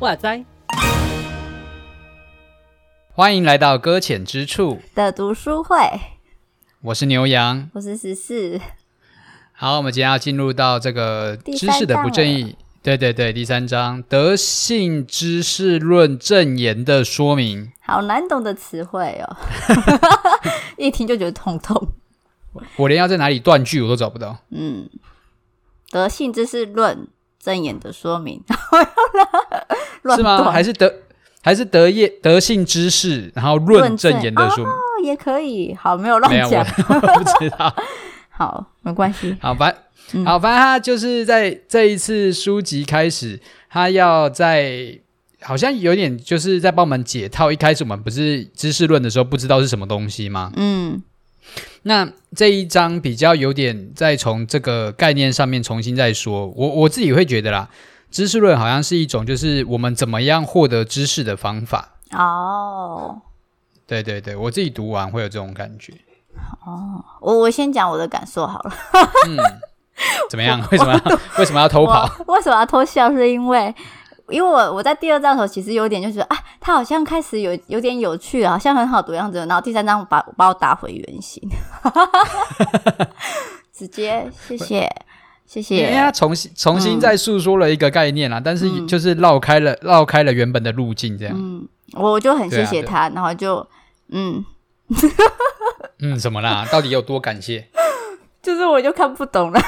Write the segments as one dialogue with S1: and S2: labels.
S1: 哇塞！
S2: 欢迎来到搁浅之处
S3: 的读书会。
S2: 我是牛羊，
S3: 我是十四。
S2: 好，我们今天要进入到这个知识的不正义。对对对，第三章德性知识论证言的说明。
S3: 好难懂的词汇哦，一听就觉得痛痛。
S2: 我连要在哪里断句我都找不到。
S3: 嗯，德性知识论证言的说明。
S2: 是吗？还是德还是德业德性知识，然后论证言的说明、哦、
S3: 也可以。好，没有
S2: 乱讲，不知道。
S3: 好，没关系。
S2: 好，反好，反正他就是在这一次书籍开始，他要在好像有点就是在帮我们解套。一开始我们不是知识论的时候，不知道是什么东西吗？嗯。那这一章比较有点在从这个概念上面重新再说。我我自己会觉得啦。知识论好像是一种，就是我们怎么样获得知识的方法。哦，对对对，我自己读完会有这种感觉。
S3: 哦，我我先讲我的感受好了。
S2: 嗯，怎么样？为什么要 为什么要偷跑？
S3: 为什么要偷笑？是因为因为我我在第二章的时候其实有点就觉得啊，他好像开始有有点有趣，好像很好读样子。然后第三章把把我打回原形，直接谢谢。谢谢。因为
S2: 他重新重新再诉说了一个概念啦，嗯、但是就是绕开了绕、嗯、开了原本的路径，这样。嗯，
S3: 我就很谢谢他，啊、然后就嗯
S2: 嗯，怎么啦？到底有多感谢？
S3: 就是我就看不懂了。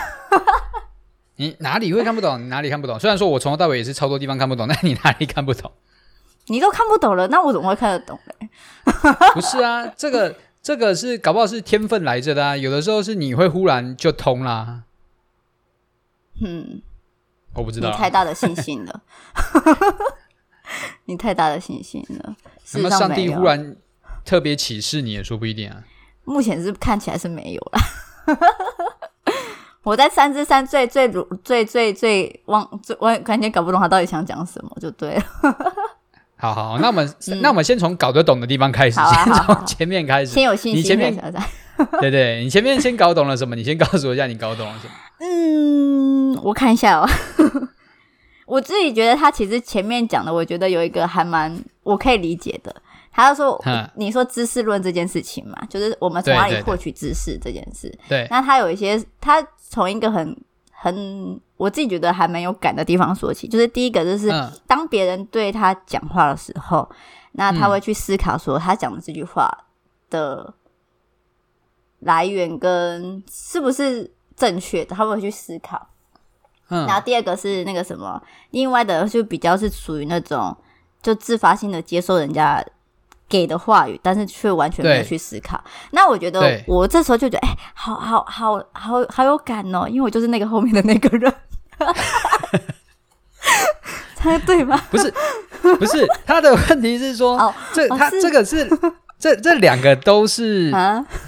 S2: 你哪里会看不懂？你哪里看不懂？虽然说我从头到尾也是超多地方看不懂，但你哪里看不懂？
S3: 你都看不懂了，那我怎么会看得懂嘞？
S2: 不是啊，这个这个是搞不好是天分来着的啊，有的时候是你会忽然就通啦。
S3: 嗯，
S2: 我不知道，
S3: 你太大的信心了，你太大的信心了。
S2: 什么上帝忽然特别启示你也说不一定啊。
S3: 目前是看起来是没有了。我在三之三最最最最最忘，我完全搞不懂他到底想讲什么，就对了。
S2: 好好，那我们、嗯、那我们先从搞得懂的地方开始，啊、先从前面开始，
S3: 先有信心。
S2: 你前面 对对，你前面先搞懂了什么？你先告诉我一下，你搞懂了什么？
S3: 嗯，我看一下哦。我自己觉得他其实前面讲的，我觉得有一个还蛮我可以理解的。他就说，你说知识论这件事情嘛，就是我们从哪里获取知识这件事。对，那他有一些，他从一个很很我自己觉得还蛮有感的地方说起，就是第一个就是当别人对他讲话的时候，那他会去思考说他讲的这句话的来源跟是不是。正确的，他们会去思考。嗯，然后第二个是那个什么，另外的就比较是属于那种就自发性的接受人家给的话语，但是却完全没有去思考。那我觉得我这时候就觉得，哎、欸，好好好好好有感哦，因为我就是那个后面的那个人。猜对吗？
S2: 不是，不是，他的问题是说，哦、这他这个是。这这两个都是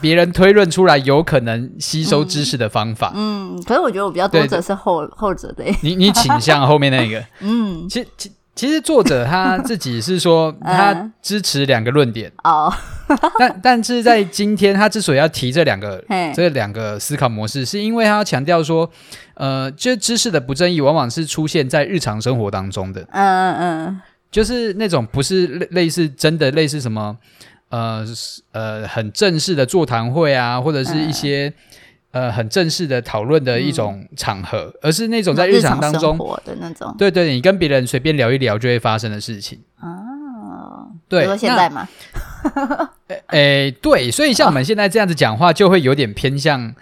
S2: 别人推论出来有可能吸收知识的方法。
S3: 嗯，嗯，可是我觉得我比较多者是后后者的。
S2: 你你倾向后面那个？嗯，其其其实作者他自己是说 他支持两个论点。哦，但但是在今天他之所以要提这两个这两个思考模式，是因为他要强调说，呃，就知识的不正义往往是出现在日常生活当中的。嗯嗯。嗯，就是那种不是类类似真的类似什么。呃呃，很正式的座谈会啊，或者是一些、嗯、呃很正式的讨论的一种场合，嗯、而是那种在日常当中
S3: 的那种，
S2: 对对，你跟别人随便聊一聊就会发生的事情。
S3: 啊。
S2: 对，
S3: 比如现在嘛，
S2: 诶，对，所以像我们现在这样子讲话，就会有点偏向，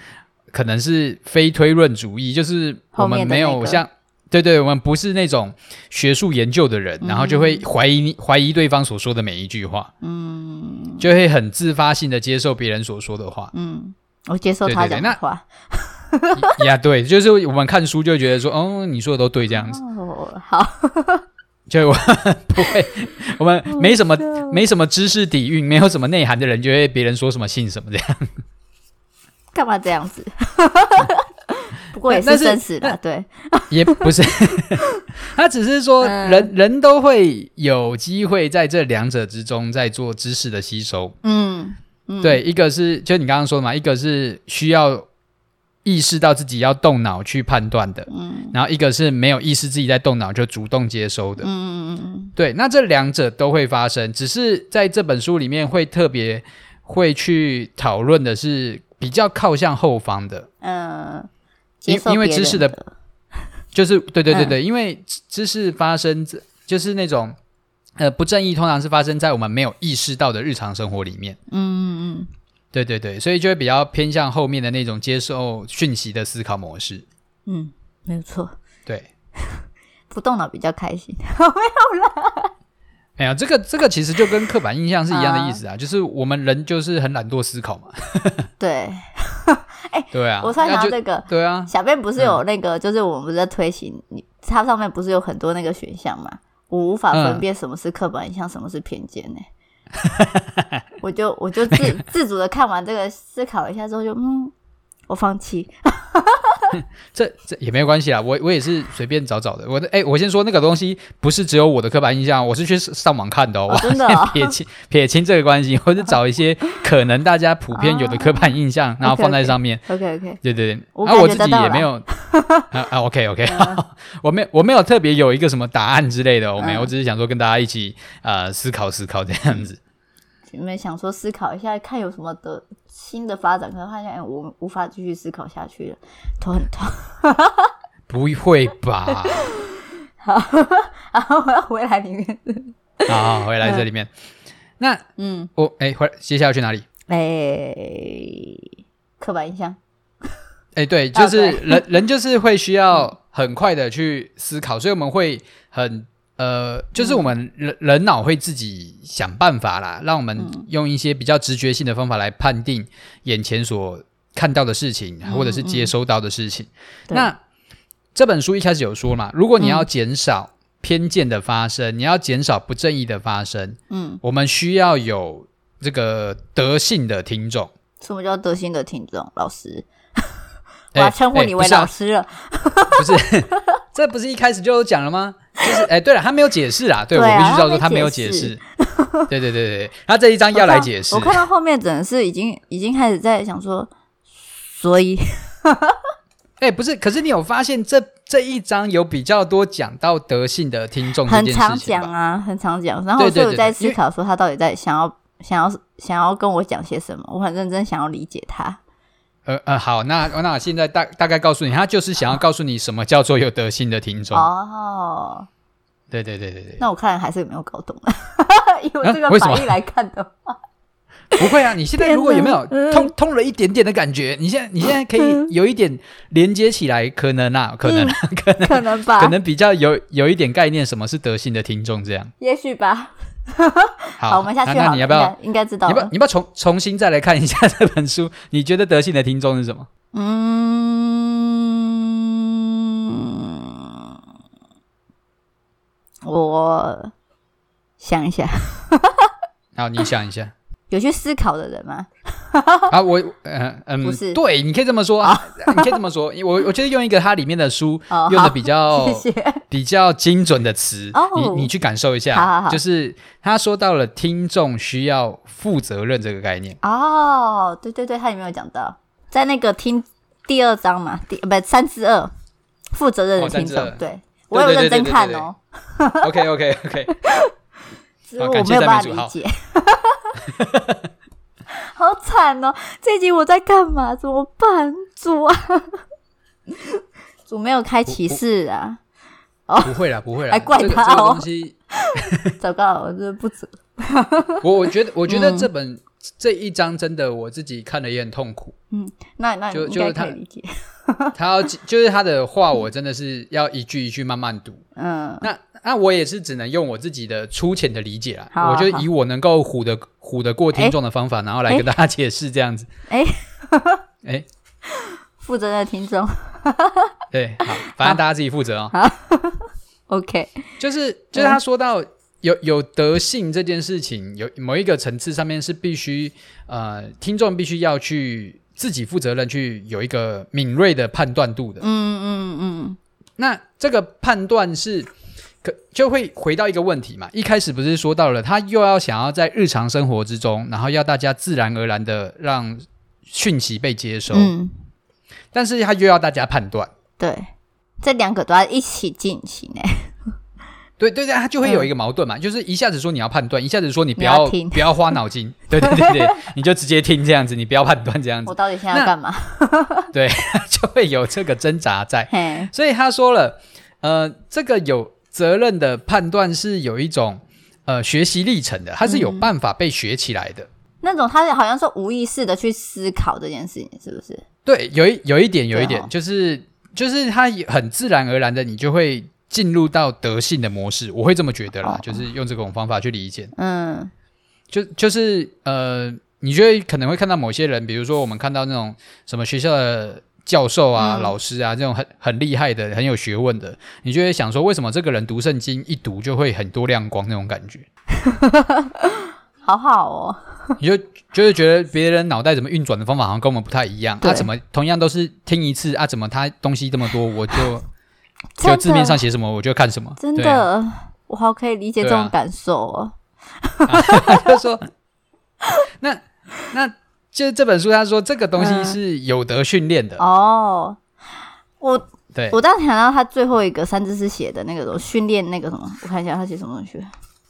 S2: 可能是非推论主义，就是我们没有像。对对，我们不是那种学术研究的人，嗯、然后就会怀疑怀疑对方所说的每一句话，嗯，就会很自发性的接受别人所说的话，
S3: 嗯，我接受他讲的话，
S2: 呀，对，就是我们看书就会觉得说，哦，你说的都对，这样子，
S3: 哦，好，
S2: 就我 不会，我们没什么没什么知识底蕴，没有什么内涵的人，就会别人说什么信什么这样，
S3: 干嘛这样子？不过也是真实的，对，
S2: 也不是，他只是说人人都会有机会在这两者之中在做知识的吸收，嗯，嗯。对，一个是就你刚刚说的嘛，一个是需要意识到自己要动脑去判断的，嗯，然后一个是没有意识自己在动脑就主动接收的，嗯嗯嗯，对，那这两者都会发生，只是在这本书里面会特别会去讨论的是比较靠向后方的，嗯。因因为知识的，就是对对对对，嗯、因为知识发生，就是那种呃不正义，通常是发生在我们没有意识到的日常生活里面。嗯嗯嗯，对对对，所以就会比较偏向后面的那种接受讯息的思考模式。
S3: 嗯，没有错。
S2: 对，
S3: 不动脑比较开心。没有啦。
S2: 哎呀，这个这个其实就跟刻板印象是一样的意思啊，啊就是我们人就是很懒惰思考嘛。
S3: 对。哎，欸、
S2: 对啊，
S3: 我突然想到这个，
S2: 对啊，
S3: 小便不是有那个，嗯、就是我们不是在推行，你它上面不是有很多那个选项嘛？我无法分辨什么是刻板印象，嗯、什么是偏见呢？我就我就自、自主的看完这个，思考一下之后就嗯，我放弃。
S2: 这这也没有关系啦，我我也是随便找找的。我的哎，我先说那个东西不是只有我的刻板印象，我是去上网看的哦。
S3: 哦真的、哦，
S2: 撇清撇清这个关系，我是找一些可能大家普遍有的刻板印象，啊、然后放在上面。
S3: OK OK, okay。
S2: 对对对，然后我，我自己也没有 啊啊 OK OK，、嗯、我没我没有特别有一个什么答案之类的，我没我只是想说跟大家一起呃思考思考这样子。
S3: 有没有想说思考一下，看有什么的新的发展？可能发现哎，我无法继续思考下去了，头很痛。
S2: 不会吧？
S3: 好，然后我要回来里面。
S2: 好，好，回来这里面。那嗯，我哎，回接下来去哪里？
S3: 哎，刻板印象。
S2: 哎，对，就是人人就是会需要很快的去思考，所以我们会很。呃，就是我们人人脑会自己想办法啦，让我们用一些比较直觉性的方法来判定眼前所看到的事情，或者是接收到的事情。嗯嗯、那这本书一开始有说嘛，如果你要减少偏见的发生，嗯、你要减少不正义的发生，嗯，我们需要有这个德性的听众。
S3: 什么叫德性的听众？老师，我要称呼你为老师了。
S2: 不是，这不是一开始就有讲了吗？就是哎，对了，他没有解释啊。对，我必须要说他没有解释。对对对对，他这一章要来解释。
S3: 我看到后面，真的是已经已经开始在想说，所以，
S2: 哎，不是，可是你有发现这这一章有比较多讲到德性的听众，
S3: 很常讲啊，很常讲。然后就有在思考说，他到底在想要想要想要跟我讲些什么？我很认真想要理解他。
S2: 呃呃，好，那那我现在大大概告诉你，他就是想要告诉你什么叫做有德性的听众。哦，对对对对对。
S3: 那我看还是没有搞懂，以我这个反应来看的话，
S2: 不会啊。你现在如果有没有通通了一点点的感觉？你现在你现在可以有一点连接起来，可能啊，可能可能
S3: 可能吧，
S2: 可能比较有有一点概念，什么是德性的听众？这样，
S3: 也许吧。
S2: 好，
S3: 我们下去。
S2: 那你要不要？
S3: 应该知道。
S2: 你不，你不要重重新再来看一下这本书？你觉得德性的听众是什么？
S3: 嗯，我想一下。
S2: 好，你想一下。
S3: 有去思考的人吗？
S2: 啊，我嗯嗯，不是，对，你可以这么说，你可以这么说。我我觉得用一个它里面的书用的比较 比较精准的词，你你去感受一下，就是他说到了听众需要负责任这个概念。
S3: 哦，对对对，他有没有讲到在那个听第二章嘛？第不三之二，负责任的听众。对，我有认真看哦。
S2: OK OK OK，
S3: 我没有办法理解。好惨哦！这一集我在干嘛？怎么办？主啊，主没有开启示啊！
S2: 哦，不会啦，不会啦，
S3: 还怪他哦。
S2: 这个东西，
S3: 糟糕，我这不止。
S2: 我我觉得，我觉得这本这一章真的，我自己看了也很痛苦。
S3: 嗯，那那就就是他理解，
S2: 他要就是他的话，我真的是要一句一句慢慢读。嗯，那。那我也是只能用我自己的粗浅的理解啦，我就以我能够唬得唬得过听众的方法，然后来跟大家解释这样子。哎哎，
S3: 负责的听众，
S2: 对，好，反正大家自己负责哦。
S3: 好，OK，
S2: 就是就是他说到有有德性这件事情，有某一个层次上面是必须呃，听众必须要去自己负责任去有一个敏锐的判断度的。嗯嗯嗯。那这个判断是可就会回到一个问题嘛？一开始不是说到了他又要想要在日常生活之中，然后要大家自然而然的让讯息被接收，嗯，但是他又要大家判断，
S3: 对，这两个都要一起进行呢。
S2: 对对对，他就会有一个矛盾嘛，嗯、就是一下子说你要判断，一下子说你不要，不要花脑筋，对对对对，你就直接听这样子，你不要判断这样子。
S3: 我到底现在要干嘛？
S2: 对，就会有这个挣扎在。所以他说了，呃，这个有责任的判断是有一种呃学习历程的，它是有办法被学起来的。嗯、
S3: 那种他好像说无意识的去思考这件事情，是不是？
S2: 对，有一有一点有一点，哦、就是就是他很自然而然的，你就会。进入到德性的模式，我会这么觉得啦，哦、就是用这种方法去理解。嗯，就就是呃，你就会可能会看到某些人，比如说我们看到那种什么学校的教授啊、嗯、老师啊，这种很很厉害的、很有学问的，你就会想说，为什么这个人读圣经一读就会很多亮光那种感觉？
S3: 好好哦，
S2: 你就就是觉得别人脑袋怎么运转的方法好像跟我们不太一样，他、啊、怎么同样都是听一次啊？怎么他东西这么多，我就。就字面上写什么，我就看什么。
S3: 真的，啊、我好可以理解这种感受哦。
S2: 他说：“那那就是这本书，他说这个东西是有得训练的、嗯、哦。
S3: 我对我当时想到他最后一个三字诗写的那个训练那个什么，我看一下他写什么东西，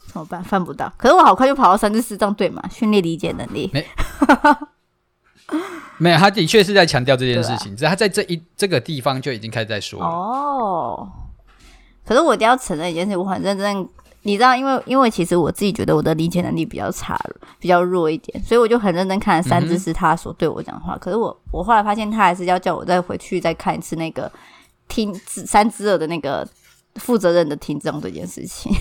S3: 怎么办？翻不到。可是我好快就跑到三字诗，这样对嘛？训练理解能力。没
S2: 没有，他的确是在强调这件事情，只是、啊、他在这一这个地方就已经开始在说了。哦，
S3: 可是我一定要承认一件事，我很认真。你知道，因为因为其实我自己觉得我的理解能力比较差，比较弱一点，所以我就很认真看了三只是他所对我讲话。嗯、可是我我后来发现，他还是要叫我再回去再看一次那个听三只耳的那个负责任的听众这件事情。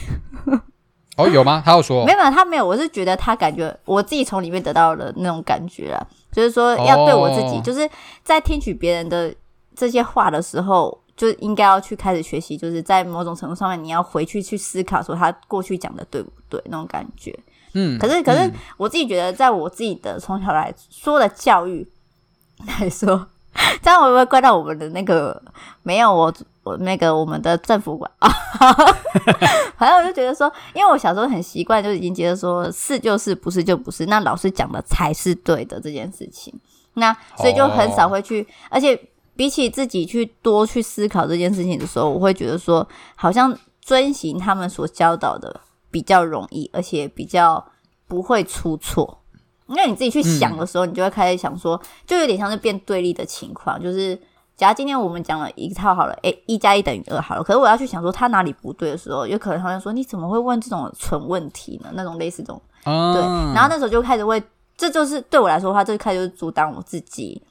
S2: 哦，有吗？他有说？
S3: 没有，他没有。我是觉得他感觉我自己从里面得到了那种感觉啊。就是说，要对我自己，oh. 就是在听取别人的这些话的时候，就应该要去开始学习，就是在某种程度上面，你要回去去思考，说他过去讲的对不对，那种感觉。嗯，可是，可是我自己觉得，在我自己的从小来说的教育来说，这样会不会怪到我们的那个没有我？我那个我们的政府管啊，反正我就觉得说，因为我小时候很习惯，就已经觉得说是就是，不是就不是，那老师讲的才是对的这件事情，那所以就很少会去，而且比起自己去多去思考这件事情的时候，我会觉得说，好像遵循他们所教导的比较容易，而且比较不会出错。因为你自己去想的时候，你就会开始想说，就有点像是变对立的情况，就是。假如今天我们讲了一套好了，诶，一加一等于二好了。可是我要去想说他哪里不对的时候，有可能他会说你怎么会问这种蠢问题呢？那种类似这种，嗯、对。然后那时候就开始会，这就是对我来说的话，这就开始就阻挡我自己，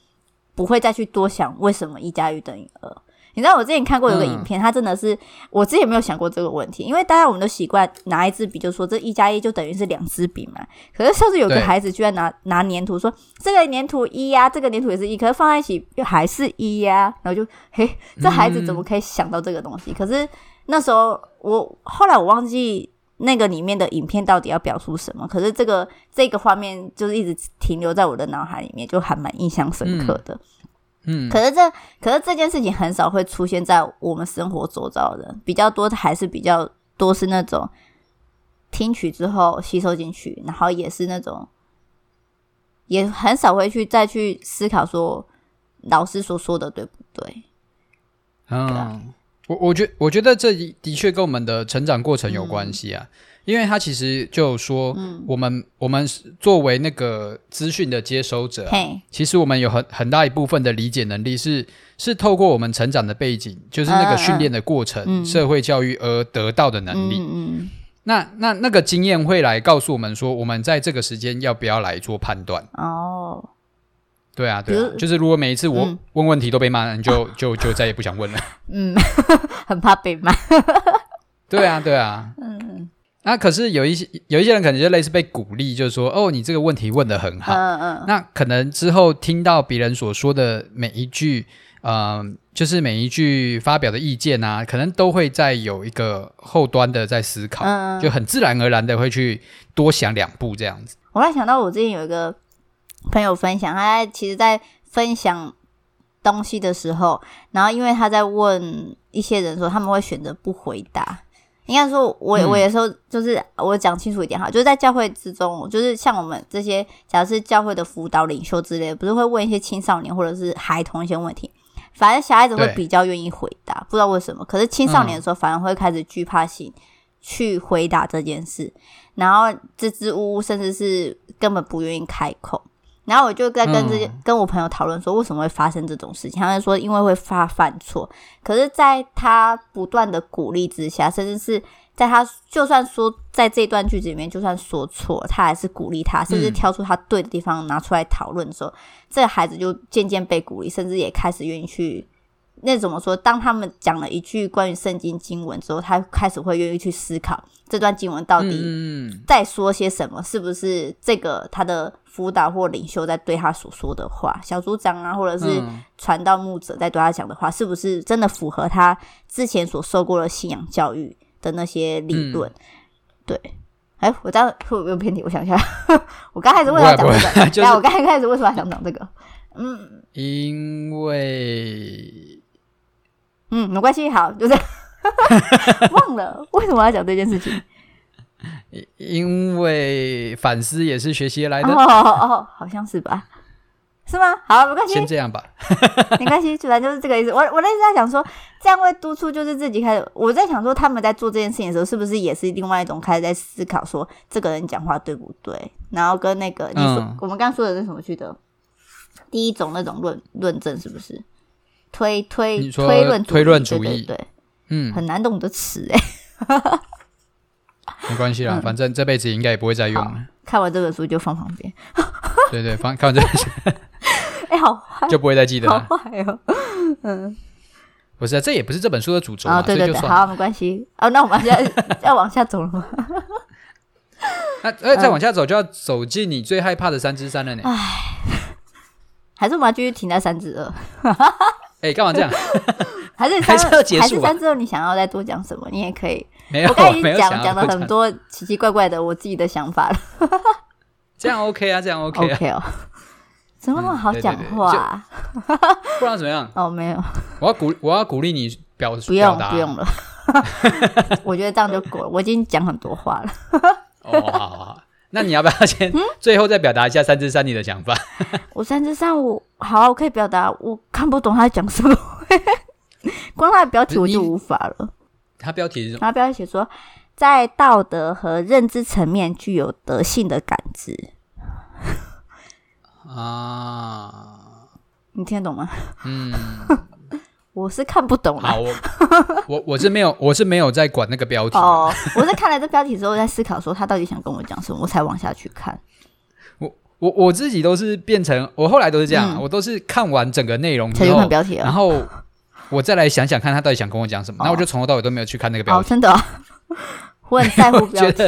S3: 不会再去多想为什么一加一等于二。你知道我之前看过有个影片，他、嗯、真的是我之前也没有想过这个问题，因为大家我们都习惯拿一支笔就说这一加一就等于是两支笔嘛。可是上次有个孩子居然拿拿粘土说这个粘土一呀、啊，这个粘土也是一，可是放在一起又还是一呀、啊，然后就嘿，这孩子怎么可以想到这个东西？嗯、可是那时候我后来我忘记那个里面的影片到底要表述什么，可是这个这个画面就是一直停留在我的脑海里面，就还蛮印象深刻的。嗯嗯，可是这可是这件事情很少会出现在我们生活周遭的，比较多的还是比较多是那种听取之后吸收进去，然后也是那种也很少会去再去思考说老师所说的对不对？
S2: 嗯，我我觉我觉得这的确跟我们的成长过程有关系啊。嗯因为他其实就说，我们、嗯、我们作为那个资讯的接收者、啊，其实我们有很很大一部分的理解能力是是透过我们成长的背景，就是那个训练的过程、嗯、社会教育而得到的能力。嗯嗯、那那那个经验会来告诉我们说，我们在这个时间要不要来做判断？哦，对啊，对啊，就是如果每一次我问问题都被骂，你就、啊、就就再也不想问了。嗯，
S3: 很怕被骂。
S2: 对啊，对啊。嗯。那、啊、可是有一些有一些人可能就类似被鼓励，就是说哦，你这个问题问得很好。嗯嗯。那可能之后听到别人所说的每一句，嗯、呃，就是每一句发表的意见啊，可能都会再有一个后端的在思考，嗯、就很自然而然的会去多想两步这样子。
S3: 我还想到我之前有一个朋友分享，他其实在分享东西的时候，然后因为他在问一些人说，他们会选择不回答。应该说，我我有时候就是我讲清楚一点哈，就是在教会之中，就是像我们这些，假如是教会的辅导领袖之类的，不是会问一些青少年或者是孩童一些问题，反正小孩子会比较愿意回答，不知道为什么。可是青少年的时候，反而会开始惧怕性去回答这件事，然后支支吾吾，甚至是根本不愿意开口。然后我就在跟这些、嗯、跟我朋友讨论说，为什么会发生这种事情？他就说，因为会发犯错。可是，在他不断的鼓励之下，甚至是在他就算说在这段句子里面就算说错，他还是鼓励他，甚至挑出他对的地方拿出来讨论的时候，嗯、这个孩子就渐渐被鼓励，甚至也开始愿意去。那怎么说？当他们讲了一句关于圣经经文之后，他开始会愿意去思考这段经文到底在说些什么，嗯、是不是这个他的。辅导或领袖在对他所说的话，小组长啊，或者是传道牧者在对他讲的话，嗯、是不是真的符合他之前所受过的信仰教育的那些理论？嗯、对，哎、欸，我这样会不会偏题？我想一下，我刚开始为什么要讲这个？就是、我刚才开始为什么要想讲这个？嗯，
S2: 因为，
S3: 嗯，没关系，好，就这样 忘了为什么要讲这件事情。
S2: 因为反思也是学习来的
S3: 哦，哦哦，好像是吧？是吗？好，没关系，
S2: 先这样吧，
S3: 没关系，主要就是这个意思。我我那时在想说，这样会督促，就是自己开始。我在想说，他们在做这件事情的时候，是不是也是另外一种开始在思考，说这个人讲话对不对？然后跟那个你说，嗯、我们刚刚说的是什么去的？第一种那种论论证，是不是推推推论
S2: 推论主
S3: 义？对，
S2: 嗯，
S3: 很难懂的词哎。
S2: 没关系啦，嗯、反正这辈子应该也不会再用了。
S3: 看完这本书就放旁边。
S2: 对对，放看完这本书，
S3: 哎、欸，好坏，
S2: 就不会再记得了。
S3: 好坏哦，嗯，
S2: 不是、啊，这也不是这本书的主轴啊。
S3: 哦、对对对，好，没关系。哦，那我们现在要往下走了吗？
S2: 那呃，再往下走就要走进你最害怕的三之三了呢。
S3: 哎，还是我们要继续停在三之二？
S2: 哎、欸，干嘛这样？
S3: 还是
S2: 还是要结束、啊？
S3: 还是三之后？你想要再多讲什么？你也可以。
S2: 没有，
S3: 我刚才已经讲讲了很多奇奇怪怪的我自己的想法了。
S2: 这样 OK 啊，这样 OK 啊。
S3: OK 哦，怎么那么好讲话、啊
S2: 嗯？不然怎么样？
S3: 哦，没有。
S2: 我要鼓，我要鼓励你表
S3: 不用，不用了。我觉得这样就够了。我已经讲很多话了。
S2: 哦，好好好。那你要不要先最后再表达一下三之三你的想法？
S3: 我三之三，我好，我可以表达。我看不懂他在讲什么，光他的标题我就无法了。
S2: 他标题是什么？
S3: 他标题写说，在道德和认知层面具有德性的感知。
S2: 啊，
S3: 你听得懂吗？
S2: 嗯，
S3: 我是看不懂啦。
S2: 我 我我是没有，我是没有在管那个标题。
S3: 哦，我是看了这标题之后，在思考说他到底想跟我讲什么，我才往下去看。
S2: 我我我自己都是变成，我后来都是这样，嗯、我都是看完整个内容之后，
S3: 标题
S2: 然后。我再来想想看，他到底想跟我讲什么？那、哦、我就从头到尾都没有去看那个标题。
S3: 哦、真的、哦，我很在乎标题。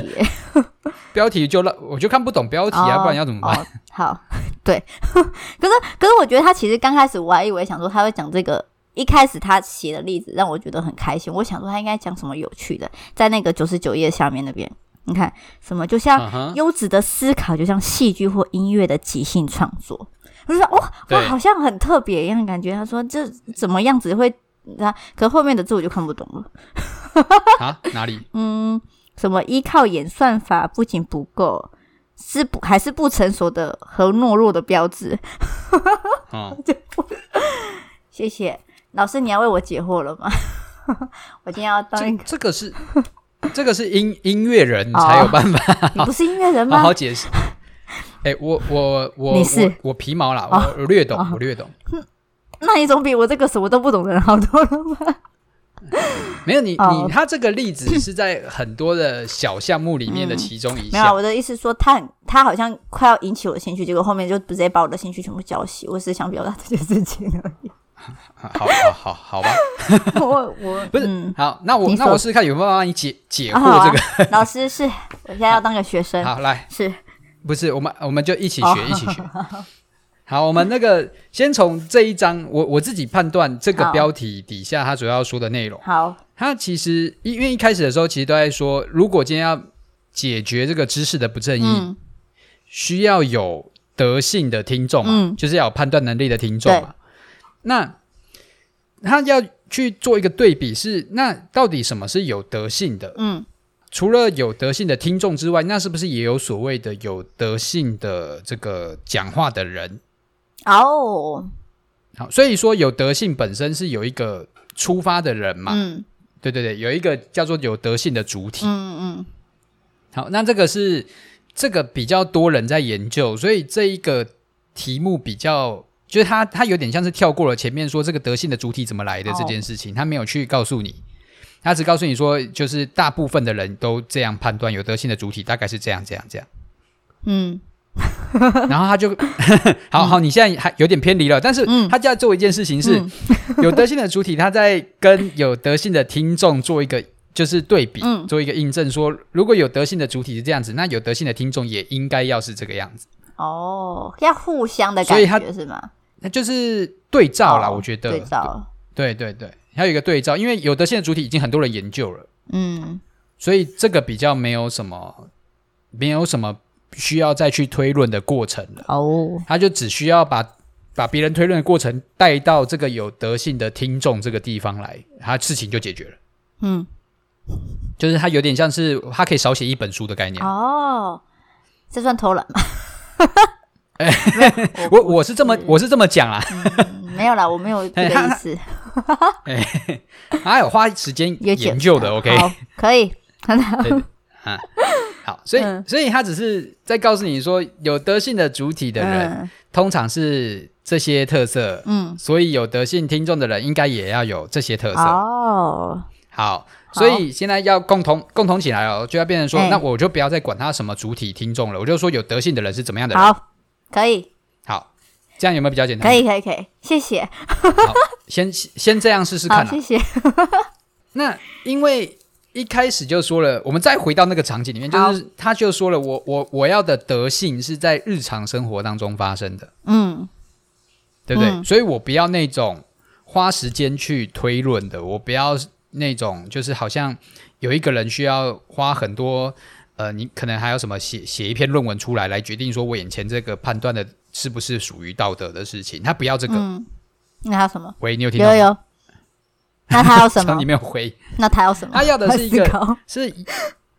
S2: 标题就让我就看不懂标题啊，哦、不然要怎么办？
S3: 哦、好，对。可是，可是我觉得他其实刚开始我还以为想说他会讲这个，一开始他写的例子让我觉得很开心。我想说他应该讲什么有趣的，在那个九十九页下面那边，你看什么？就像优质的思考，就像戏剧或音乐的即兴创作。我就说哇哇，好像很特别一样感觉。他说这怎么样子会？他可后面的字我就看不懂了。
S2: 啊？哪里？
S3: 嗯，什么依靠演算法不仅不够，是不还是不成熟的和懦弱的标志。
S2: 哦，
S3: 谢谢老师，你要为我解惑了吗？我今天要当一个
S2: 这，这个是这个是音音乐人才有办法。
S3: 哦、你不是音乐人吗？
S2: 好好解释。哎、欸，我我我
S3: 你是
S2: 我，我皮毛啦，哦、我略懂，哦、我略懂。
S3: 那你总比我这个什么都不懂的人好多了吧？
S2: 没有你，你他这个例子是在很多的小项目里面的其中一项。
S3: 没有，我的意思说他他好像快要引起我的兴趣，结果后面就直接把我的兴趣全部浇熄。我是想表达这件事情而已。
S2: 好好好好吧。
S3: 我我
S2: 不是好，那我那我试试看有没有办法帮你解解惑这个。
S3: 老师是，我现在要当个学生。
S2: 好来，
S3: 是。
S2: 不是，我们我们就一起学，一起学。好，我们那个先从这一章，我我自己判断这个标题底下它主要说的内容。
S3: 好，
S2: 它其实因为一开始的时候，其实都在说，如果今天要解决这个知识的不正义，嗯、需要有德性的听众嘛，嗯、就是要有判断能力的听众嘛。那他要去做一个对比是，是那到底什么是有德性的？嗯，除了有德性的听众之外，那是不是也有所谓的有德性的这个讲话的人？哦，好，所以说有德性本身是有一个出发的人嘛。嗯，对对对，有一个叫做有德性的主体。嗯嗯。好，那这个是这个比较多人在研究，所以这一个题目比较。就是他，他有点像是跳过了前面说这个德性的主体怎么来的这件事情，他没有去告诉你，他只告诉你说，就是大部分的人都这样判断有德性的主体大概是这样这样这样，嗯，然后他就，好好，你现在还有点偏离了，但是他就要做一件事情是，有德性的主体他在跟有德性的听众做一个就是对比，做一个印证，说如果有德性的主体是这样子，那有德性的听众也应该要是这个样子。
S3: 哦，要互相的感觉是吗？
S2: 那就是对照啦，哦、我觉得。
S3: 对照。
S2: 对对对，还有一个对照，因为有德性的主体已经很多人研究了，嗯，所以这个比较没有什么，没有什么需要再去推论的过程了。哦，他就只需要把把别人推论的过程带到这个有德性的听众这个地方来，他事情就解决了。嗯，就是他有点像是他可以少写一本书的概念。
S3: 哦，这算偷懒吗？
S2: 哎，我我是这么我是这么讲啊，
S3: 没有啦，我没有这个意思。
S2: 哎，还有花时间研究的，OK，
S3: 可以，很好。
S2: 啊，好，所以所以他只是在告诉你说，有德性的主体的人，通常是这些特色，嗯，所以有德性听众的人，应该也要有这些特色。哦，好，所以现在要共同共同起来哦，就要变成说，那我就不要再管他什么主体听众了，我就说有德性的人是怎么样的人。
S3: 可以，
S2: 好，这样有没有比较简单？
S3: 可以，可以，可以，谢谢。
S2: 好，先先这样试试看。
S3: 谢谢。
S2: 那因为一开始就说了，我们再回到那个场景里面，就是他就说了，我我我要的德性是在日常生活当中发生的，嗯，对不对？所以我不要那种花时间去推论的，我不要那种就是好像有一个人需要花很多。呃，你可能还有什么写写一篇论文出来，来决定说我眼前这个判断的是不是属于道德的事情？他不要这个。嗯，那还有什么？喂，你有听到吗？
S3: 有有。那他要什么？
S2: 你没有回。
S3: 那他要什么？
S2: 他要的是一个是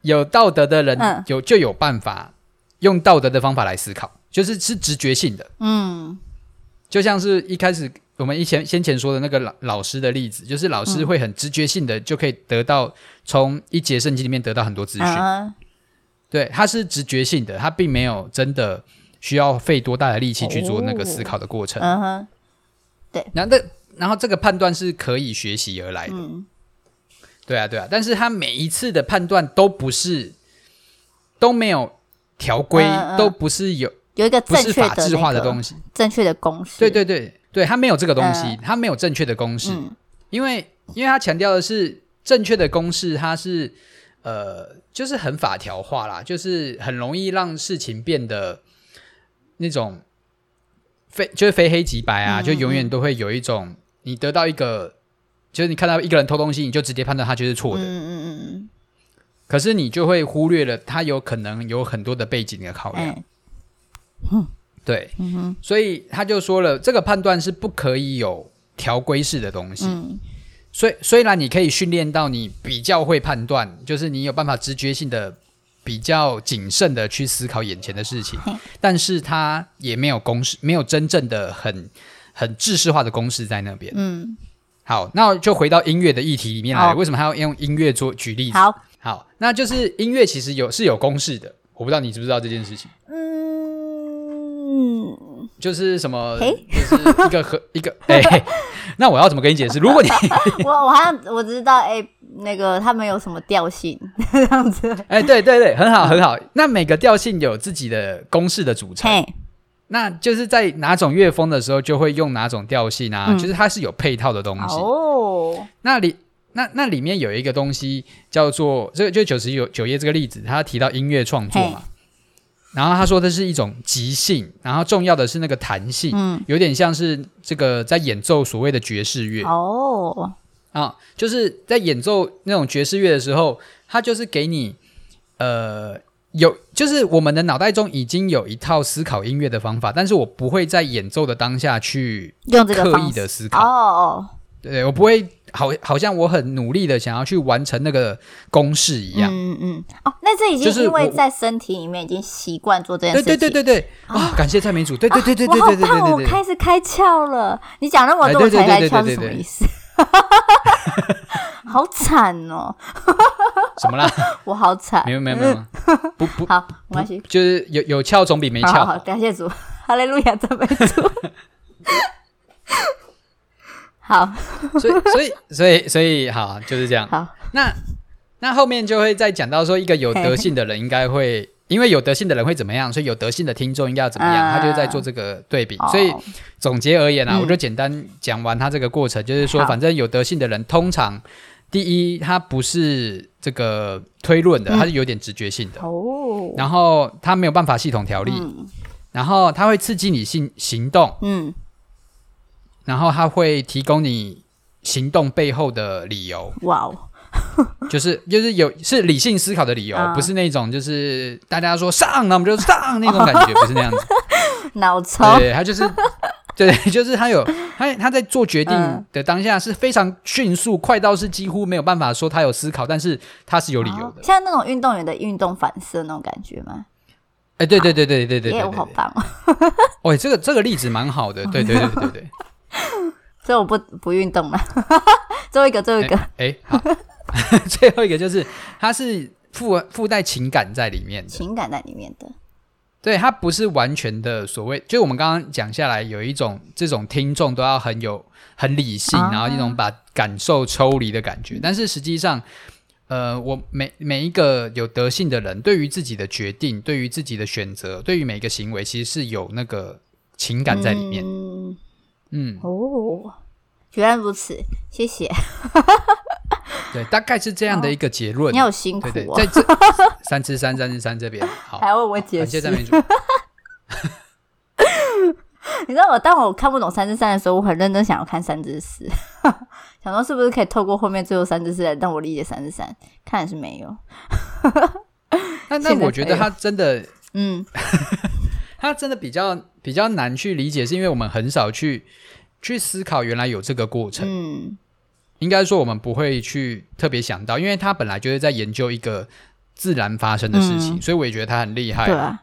S2: 有道德的人，嗯、有就有办法用道德的方法来思考，就是是直觉性的。嗯，就像是一开始我们以前先前说的那个老老师的例子，就是老师会很直觉性的就可以得到从一节圣经里面得到很多资讯。嗯对，他是直觉性的，他并没有真的需要费多大的力气去做那个思考的过程。嗯哼，对。然后，然后这个判断是可以学习而来的。嗯，对啊，对啊。但是他每一次的判断都不是都没有条规，都不是有
S3: 有一个不是
S2: 法制化的东西，
S3: 正确的公式。
S2: 对对对对，他没有这个东西，他没有正确的公式，因为因为他强调的是正确的公式，它是。呃，就是很法条化啦，就是很容易让事情变得那种非就是非黑即白啊，就永远都会有一种你得到一个，就是你看到一个人偷东西，你就直接判断他就是错的，嗯嗯嗯，可是你就会忽略了他有可能有很多的背景的考量，欸、对，嗯哼，所以他就说了，这个判断是不可以有条规式的东西。嗯虽虽然你可以训练到你比较会判断，就是你有办法直觉性的比较谨慎的去思考眼前的事情，但是它也没有公式，没有真正的很很制式化的公式在那边。嗯，好，那就回到音乐的议题里面来，为什么还要用音乐做举例子？好，好，那就是音乐其实有是有公式的，我不知道你知不知道这件事情。嗯。就是什么，就是一个和一个 哎，那我要怎么跟你解释？如果你
S3: 我我好像我知道，哎，那个他们有什么调性 这样子？
S2: 哎，对对对，很好很好。那每个调性有自己的公式的组成，那就是在哪种乐风的时候就会用哪种调性啊，就是它是有配套的东西哦。那里那那里面有一个东西叫做这个，就九十九九页这个例子，他提到音乐创作嘛。然后他说，这是一种即兴，然后重要的是那个弹性，嗯，有点像是这个在演奏所谓的爵士乐。哦，啊，就是在演奏那种爵士乐的时候，他就是给你呃有，就是我们的脑袋中已经有一套思考音乐的方法，但是我不会在演奏的当下去用这个刻意的思考。
S3: 哦，
S2: 对，我不会好，好像我很努力的想要去完成那个公式一样。
S3: 嗯嗯。哦，那这已经因为在身体里面已经习惯做这件事情。
S2: 对对对对对。啊，感谢蔡明主。对对对对对对对对。
S3: 我开始开窍了。你讲那么多我才开窍是什么意思？好惨哦！
S2: 什么啦？
S3: 我好惨。
S2: 没有没有没有，不不
S3: 好，没关系。
S2: 就是有有翘总比没翘好。
S3: 好，感谢主，哈利路亚，赞美主。好，
S2: 所以所以所以所以好，就是这样。
S3: 好，
S2: 那那后面就会再讲到说，一个有德性的人应该会。因为有德性的人会怎么样，所以有德性的听众应该要怎么样，啊、他就在做这个对比。哦、所以总结而言啊，嗯、我就简单讲完他这个过程，就是说，反正有德性的人通常，第一，他不是这个推论的，嗯、他是有点直觉性的。哦。然后他没有办法系统条例，嗯、然后他会刺激你行行动，嗯。然后他会提供你行动背后的理由。哇哦。就是就是有是理性思考的理由，不是那种就是大家说上，那我们就上那种感觉，不是那样子。
S3: 脑抽，
S2: 对，他就是 对，就是他有他他在做决定的当下是非常迅速，快到是几乎没有办法说他有思考，但是他是有理由的。
S3: 像那种运动员的运动反射那种感觉吗？
S2: 哎，对对对对对对对，
S3: 我好棒哦！
S2: 哦，这个这个例子蛮好的，对对对对对。
S3: 所以我不不运动了，最后一个最后一个，
S2: 哎好。最后一个就是，它是附附带情感在里面的，
S3: 情感在里面的，
S2: 对，它不是完全的所谓，就我们刚刚讲下来，有一种这种听众都要很有很理性，啊、然后一种把感受抽离的感觉。但是实际上，呃，我每每一个有德性的人，对于自己的决定，对于自己的选择，对于每一个行为，其实是有那个情感在里面。嗯，嗯
S3: 哦，原来如此，谢谢。
S2: 对，大概是这样的一个结论。
S3: 你好辛苦
S2: 哦，在这 三之三三之三这边，好，
S3: 还问我解释。你知道我当我看不懂三之三的时候，我很认真想要看三之四，想说是不是可以透过后面最后三之四来让我理解三之三，看来是没有。
S2: 那那我觉得他真的，嗯，他真的比较比较难去理解，是因为我们很少去去思考原来有这个过程，嗯。应该说，我们不会去特别想到，因为他本来就是在研究一个自然发生的事情，嗯、所以我也觉得他很厉害。
S3: 对啊，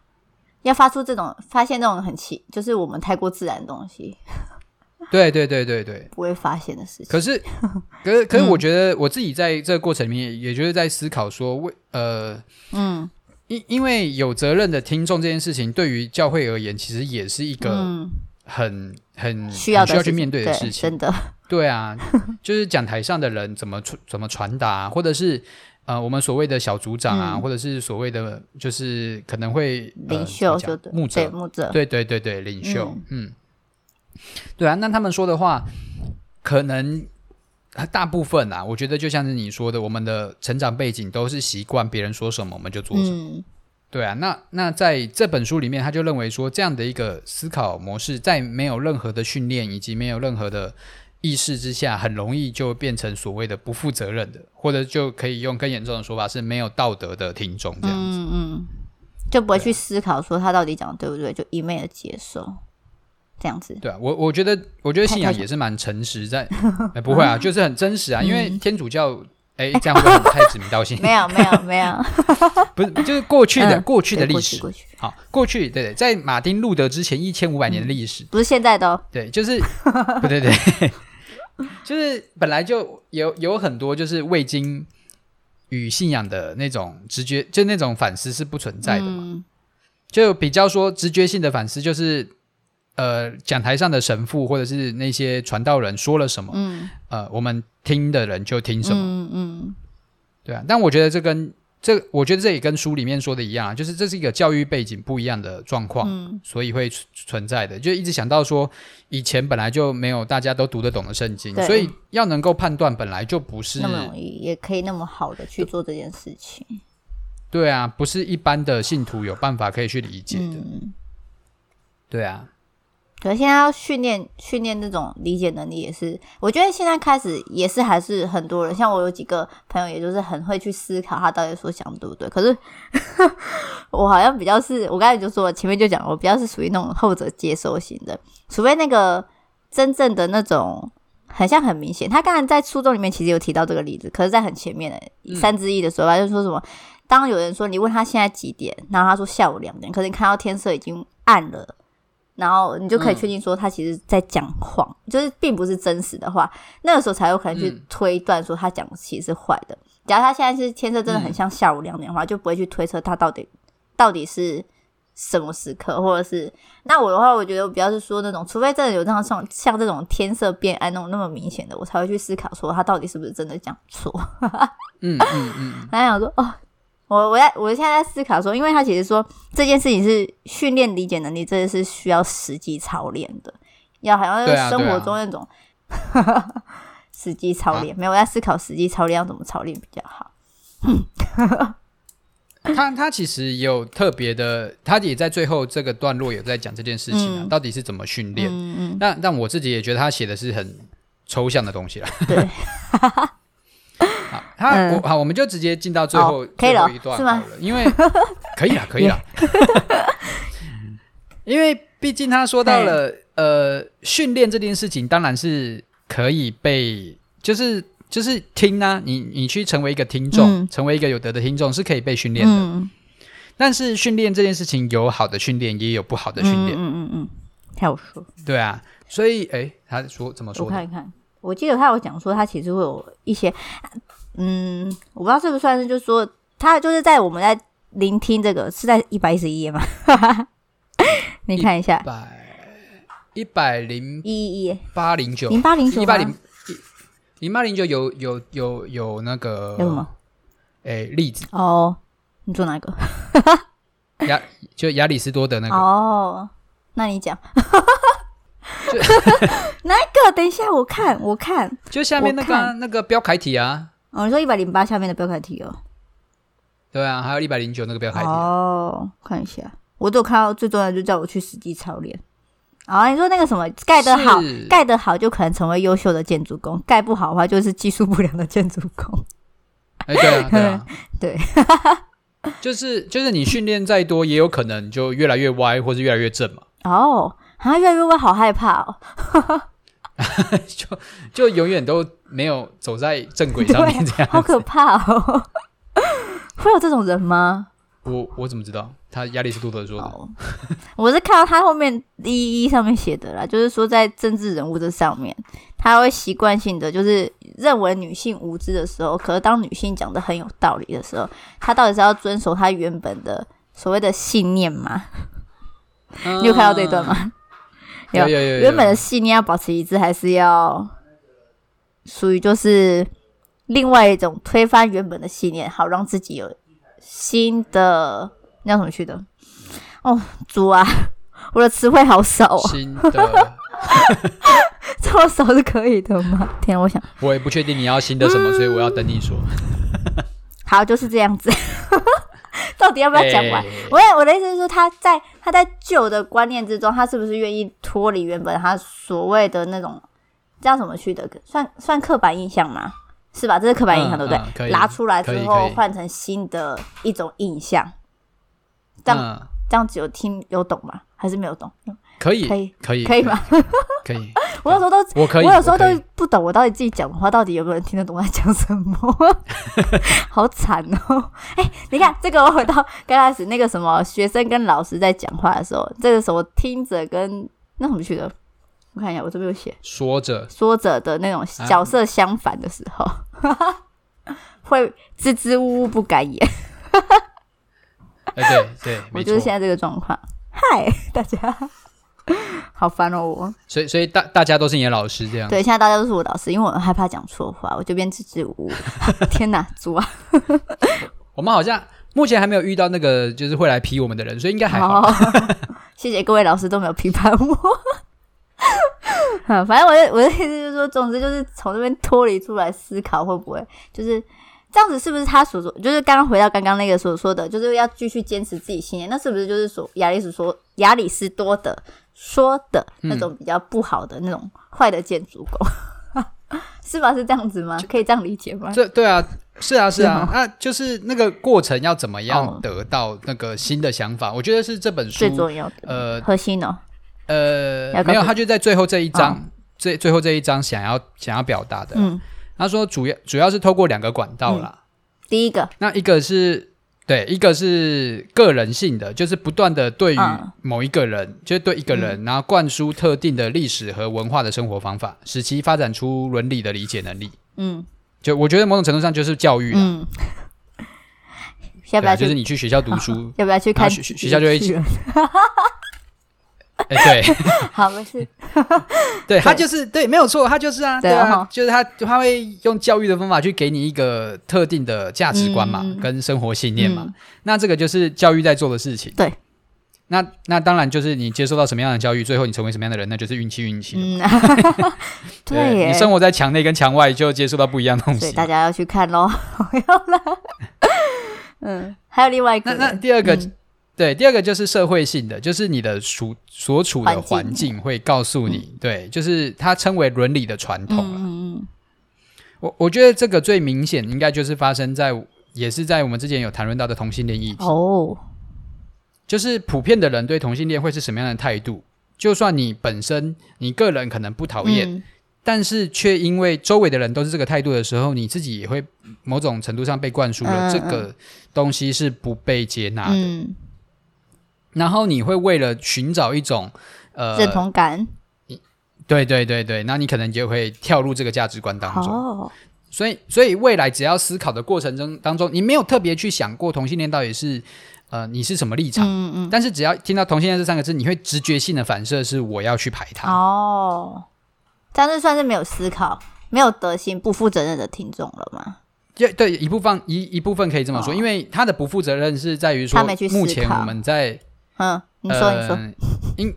S3: 要发出这种发现这种很奇，就是我们太过自然的东西。
S2: 对对对对对，
S3: 不会发现的事情。
S2: 可是，可是，可是，我觉得我自己在这个过程里面，也就是在思考说，为呃，嗯，因因为有责任的听众这件事情，对于教会而言，其实也是一个很很需要需要去面对的事情，
S3: 真的。
S2: 对啊，就是讲台上的人怎么传怎么传达啊，或者是呃我们所谓的小组长啊，嗯、或者是所谓的就是可能会
S3: 领袖就对
S2: 牧者。
S3: 牧者。
S2: 对对对对领袖嗯，嗯。对啊，那他们说的话可能大部分啊，我觉得就像是你说的，我们的成长背景都是习惯别人说什么我们就做什么。嗯、对啊，那那在这本书里面，他就认为说这样的一个思考模式，在没有任何的训练以及没有任何的。意识之下，很容易就变成所谓的不负责任的，或者就可以用更严重的说法是没有道德的听众这样子，嗯嗯，
S3: 就不会去思考说他到底讲的对不对，就一昧的接受这样子。
S2: 对啊，我我觉得，我觉得信仰也是蛮诚实在，哎，不会啊，就是很真实啊，因为天主教，哎，这样会太指名道姓？
S3: 没有没有没有，
S2: 不是，就是过去的过去的历史，好，过去对对，在马丁路德之前一千五百年的历史，
S3: 不是现在的哦，
S2: 对，就是不对对。就是本来就有有很多就是未经与信仰的那种直觉，就那种反思是不存在的嘛。嗯、就比较说直觉性的反思，就是呃讲台上的神父或者是那些传道人说了什么，嗯、呃我们听的人就听什么，嗯，嗯对啊。但我觉得这跟这我觉得这也跟书里面说的一样，啊就是这是一个教育背景不一样的状况，嗯、所以会存在的。就一直想到说，以前本来就没有大家都读得懂的圣经，所以要能够判断，本来就不是
S3: 那么容易，也可以那么好的去做这件事情。
S2: 对啊，不是一般的信徒有办法可以去理解的。嗯、对啊，
S3: 可是现在要训练训练那种理解能力，也是我觉得现在开始也是还是很多人，像我有几个朋友，也就是很会去思考他到底所想对不对。可是 我好像比较是我刚才就说前面就讲，我比较是属于那种后者接收型的，除非那个真正的那种很像很明显。他刚才在初中里面其实有提到这个例子，可是在很前面的三之一的时候，他就说什么，当有人说你问他现在几点，然后他说下午两点，可是你看到天色已经暗了。然后你就可以确定说他其实在讲谎，嗯、就是并不是真实的话，那个时候才有可能去推断说他讲的其实是坏的。假如他现在是天色真的很像下午两点的话，嗯、就不会去推测他到底到底是什么时刻，或者是那我的话，我觉得我比较是说那种，除非真的有这样像像这种天色变暗那种那么明显的，我才会去思考说他到底是不是真的讲错。
S2: 嗯 嗯嗯，
S3: 他想说哦。我我在我现在在思考说，因为他其实说这件事情是训练理解能力，这是需要实际操练的，要好像是生活中那种 实际操练。没有，我在思考实际操练要怎么操练比较好。
S2: 他他其实有特别的，他也在最后这个段落有在讲这件事情啊，嗯、到底是怎么训练？嗯嗯。但但我自己也觉得他写的是很抽象的东西了。对。好，他、嗯、我好，我们就直接进到最后最后一段好了，是吗？因为 可以了，可以了。因为毕竟他说到了，呃，训练这件事情当然是可以被，就是就是听呢，你你去成为一个听众，嗯、成为一个有德的听众是可以被训练的。嗯、但是训练这件事情有好的训练，也有不好的训练。嗯嗯嗯，他有说。对啊，所以哎，他说怎么说？我看一看。
S3: 我记得他有讲说，他其实会有一些，嗯，我不知道是不是算是，就是说他就是在我们在聆听这个是在一百一十一页吗？你看一下，一百
S2: 一百零
S3: 一一
S2: 八零九
S3: 零八零九
S2: 一八零零八零九有有有有那个
S3: 有什么？
S2: 哎，例子
S3: 哦，你做哪个？
S2: 亚就亚里士多德那个
S3: 哦，那你讲。哪一个？等一下，我看，我看，
S2: 就下面那个看那个标楷体啊。
S3: 哦，你说一百零八下面的标楷体哦。
S2: 对啊，还有一百零九那个标楷体。
S3: 哦，看一下，我都看到最重要的就叫我去实际操练。啊、哦，你说那个什么盖得好，是盖得好就可能成为优秀的建筑工，盖不好的话就是技术不良的建筑工。
S2: 哎，对啊，对啊，
S3: 对，
S2: 就是就是你训练再多，也有可能就越来越歪，或是越来越正嘛。
S3: 哦。啊，越来越歪，好害怕哦！
S2: 就就永远都没有走在正轨上面，这样
S3: 好可怕哦！会有这种人吗？
S2: 我我怎么知道？他亚里士多德说的。Oh,
S3: 我是看到他后面一一上面写的啦，就是说在政治人物这上面，他会习惯性的就是认为女性无知的时候，可是当女性讲的很有道理的时候，他到底是要遵守他原本的所谓的信念吗？你有看到这一段吗？有，有有原本的信念要保持一致，还是要属于就是另外一种推翻原本的信念，好让自己有新的那叫什么去的？哦，猪啊！我的词汇好少哦。新的，这么少是可以的吗？天啊，我想
S2: 我也不确定你要新的什么，嗯、所以我要等你说。
S3: 好，就是这样子。到底要不要讲完？欸、我我的意思是说，他在他在旧的观念之中，他是不是愿意脱离原本他所谓的那种叫什么去的？算算刻板印象吗？是吧？这是刻板印象，对不对？拿出来之后换成新的一种印象，这样、嗯、这样子有听有懂吗？还是没有懂？
S2: 可以，可以，可以，
S3: 可以吗？
S2: 可以。
S3: 我有时候都，
S2: 我可以，
S3: 我有时候都不懂，我到底自己讲的话，到底有没有人听得懂我在讲什么？好惨哦！哎，你看这个，我回到刚开始那个什么学生跟老师在讲话的时候，这个什么听着跟那什么去的？我看一下，我这边有写
S2: 说着
S3: 说着的那种角色相反的时候，啊、会支支吾吾不敢言。
S2: 哎，对对，
S3: 我就是现在这个状况。嗨，大家。好烦哦！我
S2: 所以所以大大家都是你的老师这样？
S3: 对，现在大家都是我老师，因为我很害怕讲错话，我就变支支吾吾。天哪，猪啊！
S2: 我们好像目前还没有遇到那个就是会来批我们的人，所以应该还好。好
S3: 谢谢各位老师都没有批判我。反正我的我的意思就是说，总之就是从这边脱离出来思考，会不会就是这样子？是不是他所说？就是刚刚回到刚刚那个所说的，就是要继续坚持自己信念？那是不是就是说亚里士说亚里士多德说的那种比较不好的那种坏的建筑工，嗯、是吧？是这样子吗？可以这样理解吗？
S2: 这对啊，是啊，是啊，那、啊、就是那个过程要怎么样得到那个新的想法？哦、我觉得是这本书
S3: 最重要的，呃，核心哦，
S2: 呃，没有，他就在最后这一章，哦、最最后这一章想要想要表达的，嗯，他说主要主要是透过两个管道啦、嗯，
S3: 第一个，
S2: 那一个是。对，一个是个人性的，就是不断的对于某一个人，嗯、就是对一个人，然后灌输特定的历史和文化的生活方法，使其发展出伦理的理解能力。嗯，就我觉得某种程度上就是教育。嗯，
S3: 要不要？
S2: 就是你去学校读书，
S3: 要不要去看
S2: 学学校就会去。哎，对，
S3: 好，没事。
S2: 对他就是对，没有错，他就是啊，对啊，就是他，他会用教育的方法去给你一个特定的价值观嘛，跟生活信念嘛。那这个就是教育在做的事情。
S3: 对，
S2: 那那当然就是你接受到什么样的教育，最后你成为什么样的人，那就是运气，运气。对，你生活在墙内跟墙外，就接受到不一样的东西。
S3: 所以大家要去看喽。嗯，还有另外一个，
S2: 那那第二个。对，第二个就是社会性的，就是你的处所处的环境会告诉你，嗯、对，就是它称为伦理的传统。嗯嗯，我我觉得这个最明显，应该就是发生在，也是在我们之前有谈论到的同性恋议题。哦，就是普遍的人对同性恋会是什么样的态度？就算你本身你个人可能不讨厌，嗯、但是却因为周围的人都是这个态度的时候，你自己也会某种程度上被灌输了这个东西是不被接纳的。嗯然后你会为了寻找一种呃
S3: 认同感，
S2: 对对对对，那你可能就会跳入这个价值观当中。哦，所以所以未来只要思考的过程中当中，你没有特别去想过同性恋到底是呃你是什么立场，嗯嗯，但是只要听到同性恋这三个字，你会直觉性的反射是我要去排他。
S3: 哦，这样就算是没有思考、没有德行、不负责任的听众了吗？
S2: 就对，一部分一一部分可以这么说，哦，因为他的不负责任是在于说，目前我们在。
S3: 嗯，你说你说，
S2: 应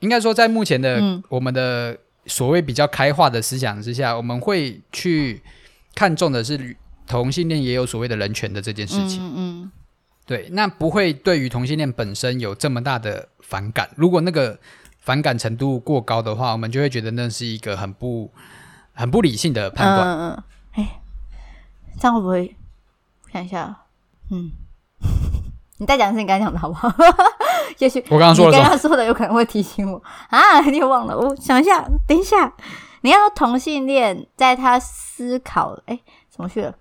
S2: 应该说，在目前的我们的所谓比较开化的思想之下，我们会去看重的是同性恋也有所谓的人权的这件事情。嗯嗯，对，那不会对于同性恋本身有这么大的反感。如果那个反感程度过高的话，我们就会觉得那是一个很不很不理性的判断。嗯嗯，哎，
S3: 这样会不会看一下？嗯。你再讲一次你刚才讲的好不好？也许
S2: 我刚刚说的，
S3: 刚刚说的有可能会提醒我 啊，你忘了？我想一下，等一下，你要同性恋在他思考，哎，怎么去了？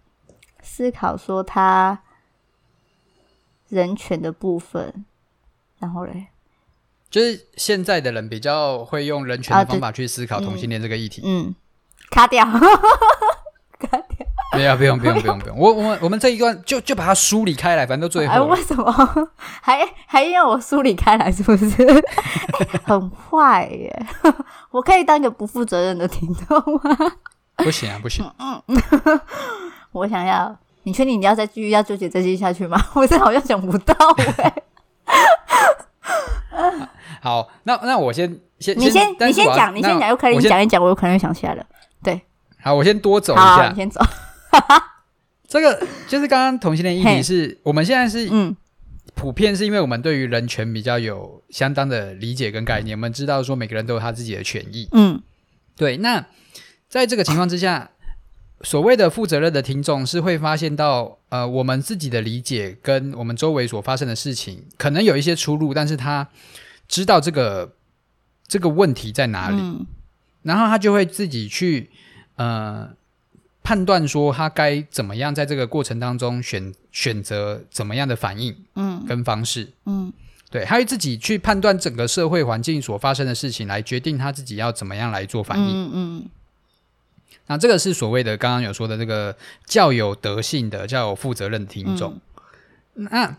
S3: 思考说他人权的部分，然后嘞，
S2: 就是现在的人比较会用人权的方法去思考同性恋这个议题，
S3: 嗯，嗯，卡掉。
S2: 不要，不用，不用，不用，不用。我，我们，我们这一段就就把它梳理开来，反正都最后。哎，
S3: 为什么 还还要我梳理开来？是不是？很坏耶！我可以当一个不负责任的听众吗？
S2: 不行啊，不行。嗯
S3: 嗯。我想要，你确定你要再继续要纠结这些下去吗？我这好像想不到哎。
S2: 好，那那我先先
S3: 你先你先讲，你先讲，有可能你讲一讲，我有可能又想起来了。对。
S2: 好，我先多走一下。
S3: 你先走。
S2: 这个就是刚刚同性恋议题是，我们现在是嗯，普遍是因为我们对于人权比较有相当的理解跟概念，我们知道说每个人都有他自己的权益，嗯，对。那在这个情况之下，所谓的负责任的听众是会发现到，呃，我们自己的理解跟我们周围所发生的事情可能有一些出入，但是他知道这个这个问题在哪里，嗯，然后他就会自己去呃。判断说他该怎么样在这个过程当中选选择怎么样的反应，嗯，跟方式，嗯，对，他会自己去判断整个社会环境所发生的事情，来决定他自己要怎么样来做反应，嗯嗯。那这个是所谓的刚刚有说的这个较有德性的、较有负责任的听众。嗯、那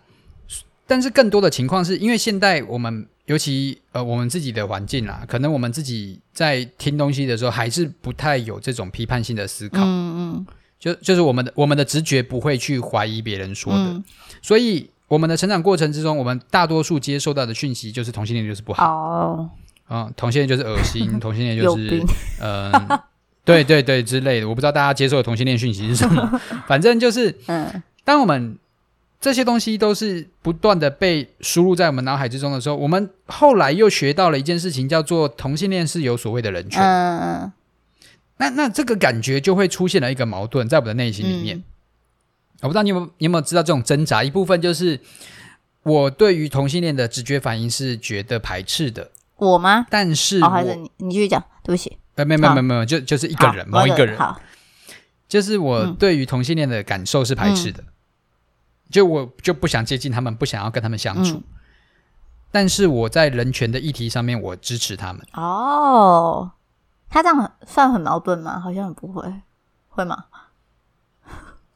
S2: 但是更多的情况是因为现在我们。尤其呃，我们自己的环境啦，可能我们自己在听东西的时候，还是不太有这种批判性的思考。嗯嗯，就就是我们的我们的直觉不会去怀疑别人说的，嗯、所以我们的成长过程之中，我们大多数接受到的讯息就是同性恋就是不好。哦，嗯，同性恋就是恶心，同性恋就是嗯、呃，对对对之类的。我不知道大家接受的同性恋讯息是什么，反正就是嗯，当我们。这些东西都是不断的被输入在我们脑海之中的时候，我们后来又学到了一件事情，叫做同性恋是有所谓的人权。嗯嗯。那那这个感觉就会出现了一个矛盾在我们的内心里面。嗯、我不知道你有没有你有没有知道这种挣扎？一部分就是我对于同性恋的直觉反应是觉得排斥的。
S3: 我吗？
S2: 但是
S3: 哦，还是你你继续讲，对不起。
S2: 呃，没有没有没有，就就是一个人，某一个人。好。就是我对于同性恋的感受是排斥的。嗯就我就不想接近他们，不想要跟他们相处。嗯、但是我在人权的议题上面，我支持他们。
S3: 哦，他这样算很矛盾吗？好像不会，会吗？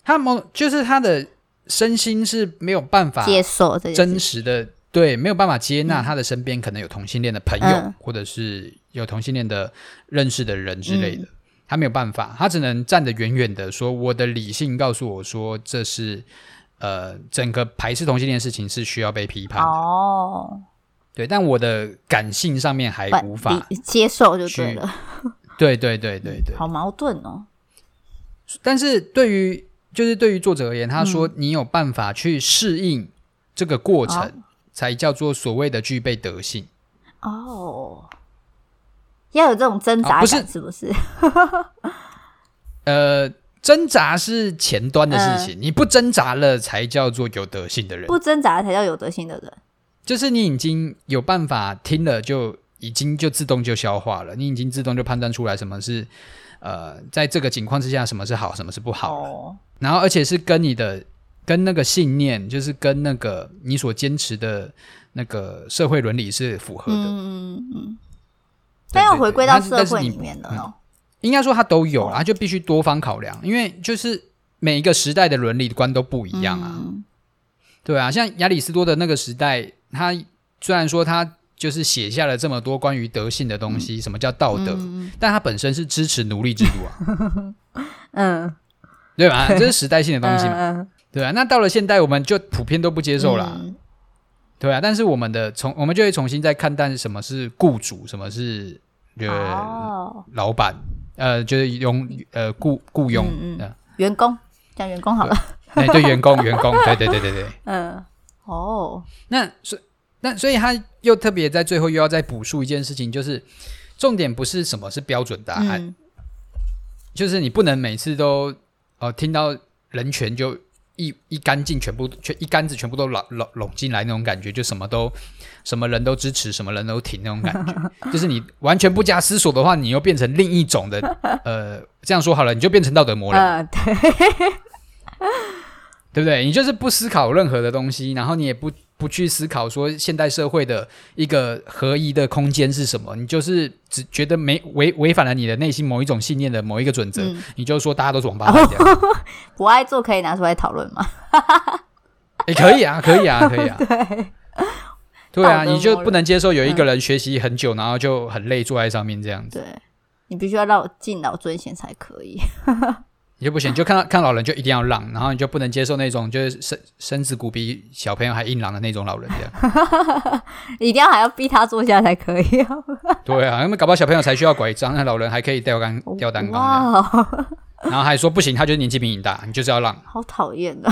S2: 他矛就是他的身心是没有办法
S3: 接受
S2: 真实的，对，没有办法接纳他的身边可能有同性恋的朋友，嗯、或者是有同性恋的认识的人之类的。嗯、他没有办法，他只能站得远远的说，我的理性告诉我说这是。呃，整个排斥同性恋的事情是需要被批判的哦，对，但我的感性上面还无法
S3: 接受，就对了。
S2: 对对对对对，
S3: 好矛盾哦。
S2: 但是对于就是对于作者而言，他说你有办法去适应这个过程，嗯、才叫做所谓的具备德性。
S3: 哦，要有这种挣扎感，是、哦、不是？不 是
S2: 呃。挣扎是前端的事情，嗯、你不挣扎了才叫做有德性的人。
S3: 不挣扎才叫有德性的人，
S2: 就是你已经有办法听了，就已经就自动就消化了，你已经自动就判断出来什么是呃，在这个情况之下什么是好，什么是不好。哦、然后而且是跟你的跟那个信念，就是跟那个你所坚持的那个社会伦理是符合的。嗯嗯嗯。
S3: 但要回归到社会里面的哦。
S2: 应该说他都有啊，就必须多方考量，因为就是每一个时代的伦理观都不一样啊。嗯、对啊，像亚里士多的那个时代，他虽然说他就是写下了这么多关于德性的东西，嗯、什么叫道德，嗯、但他本身是支持奴隶制度啊。嗯，对吧？这是时代性的东西嘛。嗯、对啊，那到了现代，我们就普遍都不接受啦。嗯、对啊，但是我们的从我们就会重新再看待什么是雇主，什么是呃、哦、老板。呃，就是用呃雇雇佣，嗯嗯，
S3: 员工讲员工好了，
S2: 哎，对，员工 员工，对对对对对，
S3: 嗯，哦，
S2: 那所那所以他又特别在最后又要再补述一件事情，就是重点不是什么是标准答案，嗯、就是你不能每次都哦、呃、听到人权就。一一干净，全部全一杆子全部都拢拢拢进来那种感觉，就什么都什么人都支持，什么人都挺那种感觉。就是你完全不加思索的话，你又变成另一种的呃，这样说好了，你就变成道德魔人。呃、对，对不对？你就是不思考任何的东西，然后你也不。不去思考说现代社会的一个合一的空间是什么，你就是只觉得没违违反了你的内心某一种信念的某一个准则，嗯、你就说大家都是王八蛋这样。
S3: 不爱做可以拿出来讨论吗？
S2: 也、欸、可以啊，可以啊，可以啊。对，对啊，你就不能接受有一个人学习很久，嗯、然后就很累坐在上面这样子。
S3: 对，你必须要让我敬老尊贤才可以。
S2: 你就不行，就看到看老人就一定要让，然后你就不能接受那种就是身身子骨比小朋友还硬朗的那种老人这样，
S3: 一定要还要逼他坐下才可以。
S2: 对啊，因为搞不好小朋友才需要拐杖，那老人还可以吊杆吊单杠。哇然后还说不行，他就是年纪比你大，你就是要让。
S3: 好讨厌的，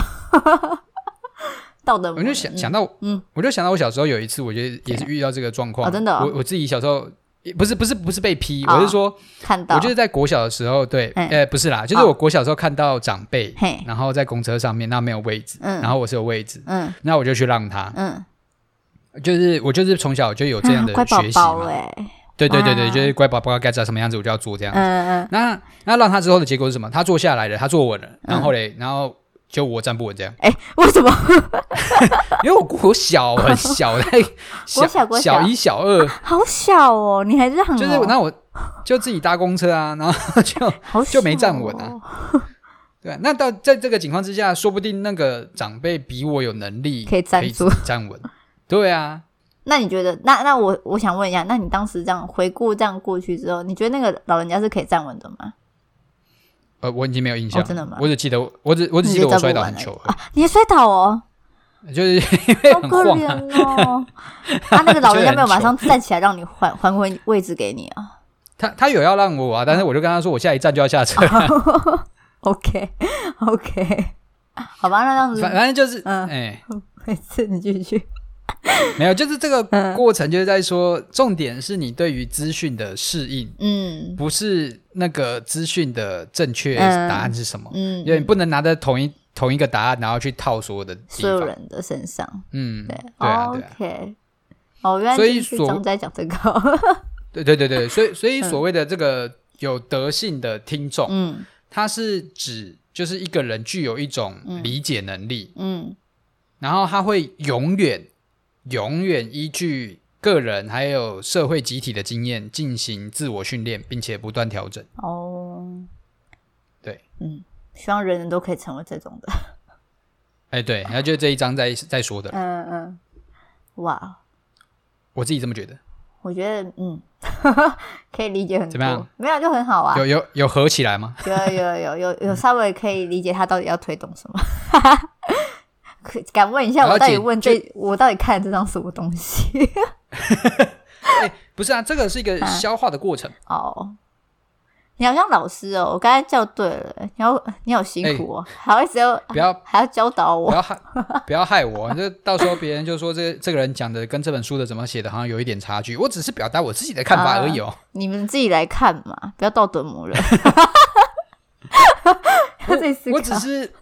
S3: 道德。
S2: 我就想想到，嗯，我就想到我小时候有一次，我觉得也是遇到这个状况。
S3: 哦、真的、哦，
S2: 我我自己小时候。不是不是不是被批，我是说，看到，我就是在国小的时候，对，呃，不是啦，就是我国小的时候看到长辈，然后在公车上面，那没有位置，然后我是有位置，嗯，那我就去让他，嗯，就是我就是从小就有这样的学习嘛，对对对对，就是乖宝宝该长什么样子，我就要做这样子，嗯嗯，那那让他之后的结果是什么？他坐下来了，他坐稳了，然后嘞，然后。就我站不稳这样，
S3: 哎，为什么？
S2: 因为我国小很小，在小小一、小二，
S3: 好小哦，你还是很？
S2: 就是那我就自己搭公车啊，然后就就没站稳啊。对，那到在这个情况之下，说不定那个长辈比我有能力
S3: 可以站住
S2: 站稳。对啊，
S3: 那你觉得？那那我我想问一下，那你当时这样回顾这样过去之后，你觉得那个老人家是可以站稳的吗？
S2: 呃，我已经没有印象，真的吗？我只记得，我只我只记得我摔倒很糗啊！
S3: 你还摔倒哦？
S2: 就是因为很晃
S3: 哦。他那个老人家没有马上 站起来让你还 还回位置给你啊？
S2: 他他有要让我啊，但是我就跟他说，我下一站就要下车。
S3: OK OK，好吧，那这样子，
S2: 反反正就是，嗯，哎，
S3: 没事，你继续。
S2: 没有，就是这个过程，就是在说，嗯、重点是你对于资讯的适应，嗯，不是那个资讯的正确答案是什么，嗯，因为你不能拿着同一同一个答案，然后去套所有的
S3: 所有人的身上，
S2: 嗯，
S3: 对，
S2: 对啊，
S3: 对啊，OK，哦，原来是总在讲这个，
S2: 对对对对，所以所以所谓的这个有德性的听众，嗯，它是指就是一个人具有一种理解能力，嗯，嗯。然后他会永远。永远依据个人还有社会集体的经验进行自我训练，并且不断调整。哦，对，
S3: 嗯，希望人人都可以成为这种的。
S2: 哎，对，然后就这一章在在说的。
S3: 嗯嗯，哇，
S2: 我自己这么觉得。
S3: 我觉得，嗯，可以理解很多。
S2: 怎么样？
S3: 没有就很好啊。
S2: 有有有合起来吗？
S3: 有有有有有 稍微可以理解他到底要推动什么。可敢问一下，我到底问这，我到底看这张什么东西？
S2: 欸、不是啊，这个是一个消化的过程。
S3: 啊、哦，你好像老师哦，我刚才叫对了，你好，你好辛苦哦，欸、还要一直要不要还要教导我，
S2: 不要害不要害我，就到时候别人就说这这个人讲的跟这本书的怎么写的，好像有一点差距。我只是表达我自己的看法而已哦，啊、你
S3: 们自己来看嘛，不要道德魔人。
S2: 我，我只是。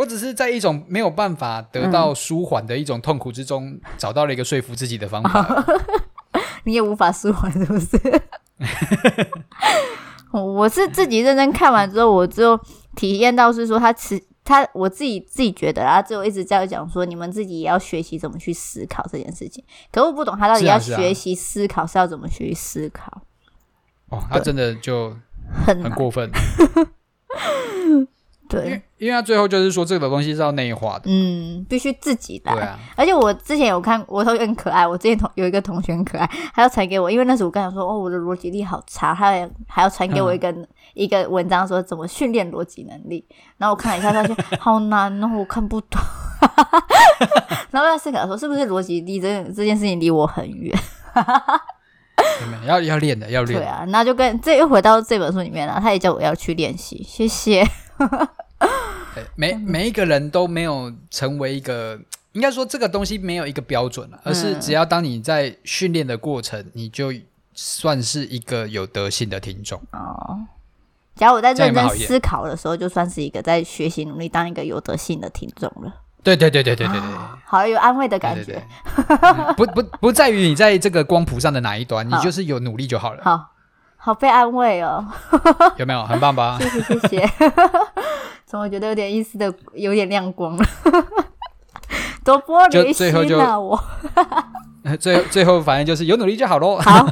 S2: 我只是在一种没有办法得到舒缓的一种痛苦之中，嗯、找到了一个说服自己的方法。
S3: 你也无法舒缓，是不是？我是自己认真看完之后，我就体验到是说他，他持他我自己自己觉得啦，就一直在讲说，你们自己也要学习怎么去思考这件事情。可我不懂他到底要学习思考是要怎么去思考。
S2: 哦，他真的就很很过分。
S3: 对，
S2: 因为因为他最后就是说这个东西是要内化的，
S3: 嗯，必须自己来。
S2: 对啊，
S3: 而且我之前有看，我同学很可爱。我之前同有一个同学很可爱，还要传给我，因为那时候我跟他说，哦，我的逻辑力好差，他还还要传给我一个、嗯、一个文章，说怎么训练逻辑能力。然后我看了一下，发现好难哦，我看不懂。然后在思考说，是不是逻辑力这这件事情离我很远？
S2: 要要练的，要练。
S3: 对啊，那就跟这又回到这本书里面了。他也叫我要去练习，谢谢。
S2: 每每一个人都没有成为一个，应该说这个东西没有一个标准了，而是只要当你在训练的过程，你就算是一个有德性的听众
S3: 哦。只要我在认真思考的时候，就算是一个在学习努力当一个有德性的听众了。
S2: 对对对对对对对，
S3: 好有安慰的感
S2: 觉。不不不在于你在这个光谱上的哪一端，你就是有努力就好了。
S3: 好，好被安慰哦。
S2: 有没有很棒吧？
S3: 谢谢谢谢。怎么觉得有点意思的，有点亮光了？多玻璃心啊！我
S2: 最后最后反正就是有努力就好喽。
S3: 好，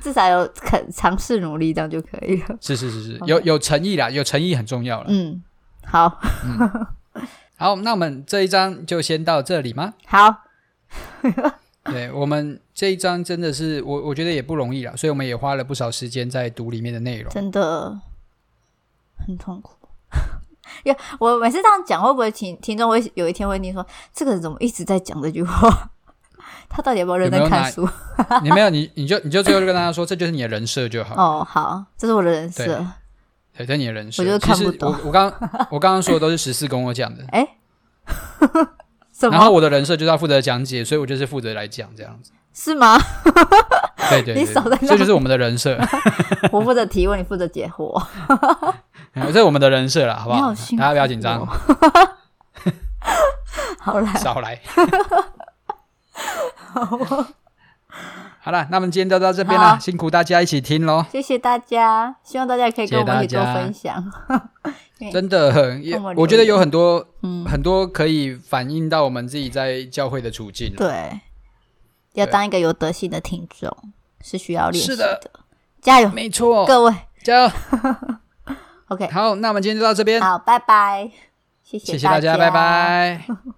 S3: 至少有肯尝试努力，这样就可以了。
S2: 是是是是有有诚意啦，有诚意很重要了。
S3: 嗯，好。
S2: 嗯好，那我们这一章就先到这里吗？
S3: 好，
S2: 对，我们这一章真的是我我觉得也不容易了，所以我们也花了不少时间在读里面的内容，
S3: 真的很痛苦。因为我每次这样讲，会不会听听众会有一天会听说，这个人怎么一直在讲这句话？他到底有没有认真看书？
S2: 你没有，你你就你就最后就跟大家说，这就是你的人设就好。
S3: 哦，好，这是我的人设。
S2: 对，这是你的人设，
S3: 我就看不懂。
S2: 我我刚我刚刚说的都是十四跟我讲的。
S3: 哎，
S2: 然后我的人设就是要负责讲解，所以我就是负责来讲这样子。
S3: 是吗？
S2: 对 对，你少在那。这就是我们的人设。
S3: 我负责提问，你负责解惑。
S2: 这是我们的人设了，好不好？大家不要紧张。
S3: 好来，
S2: 少来。好。好了，那我们今天就到这边了，辛苦大家一起听喽。谢
S3: 谢大家，希望大家可以跟我们一起多分享。
S2: 真的，很我觉得有很多，嗯，很多可以反映到我们自己在教会的处境。
S3: 对，要当一个有德性的听众是需要练习的。
S2: 是的，
S3: 加油！
S2: 没错，
S3: 各位
S2: 加油。
S3: OK，
S2: 好，那我们今天就到这边。
S3: 好，拜拜。谢谢，
S2: 谢谢大家，拜拜。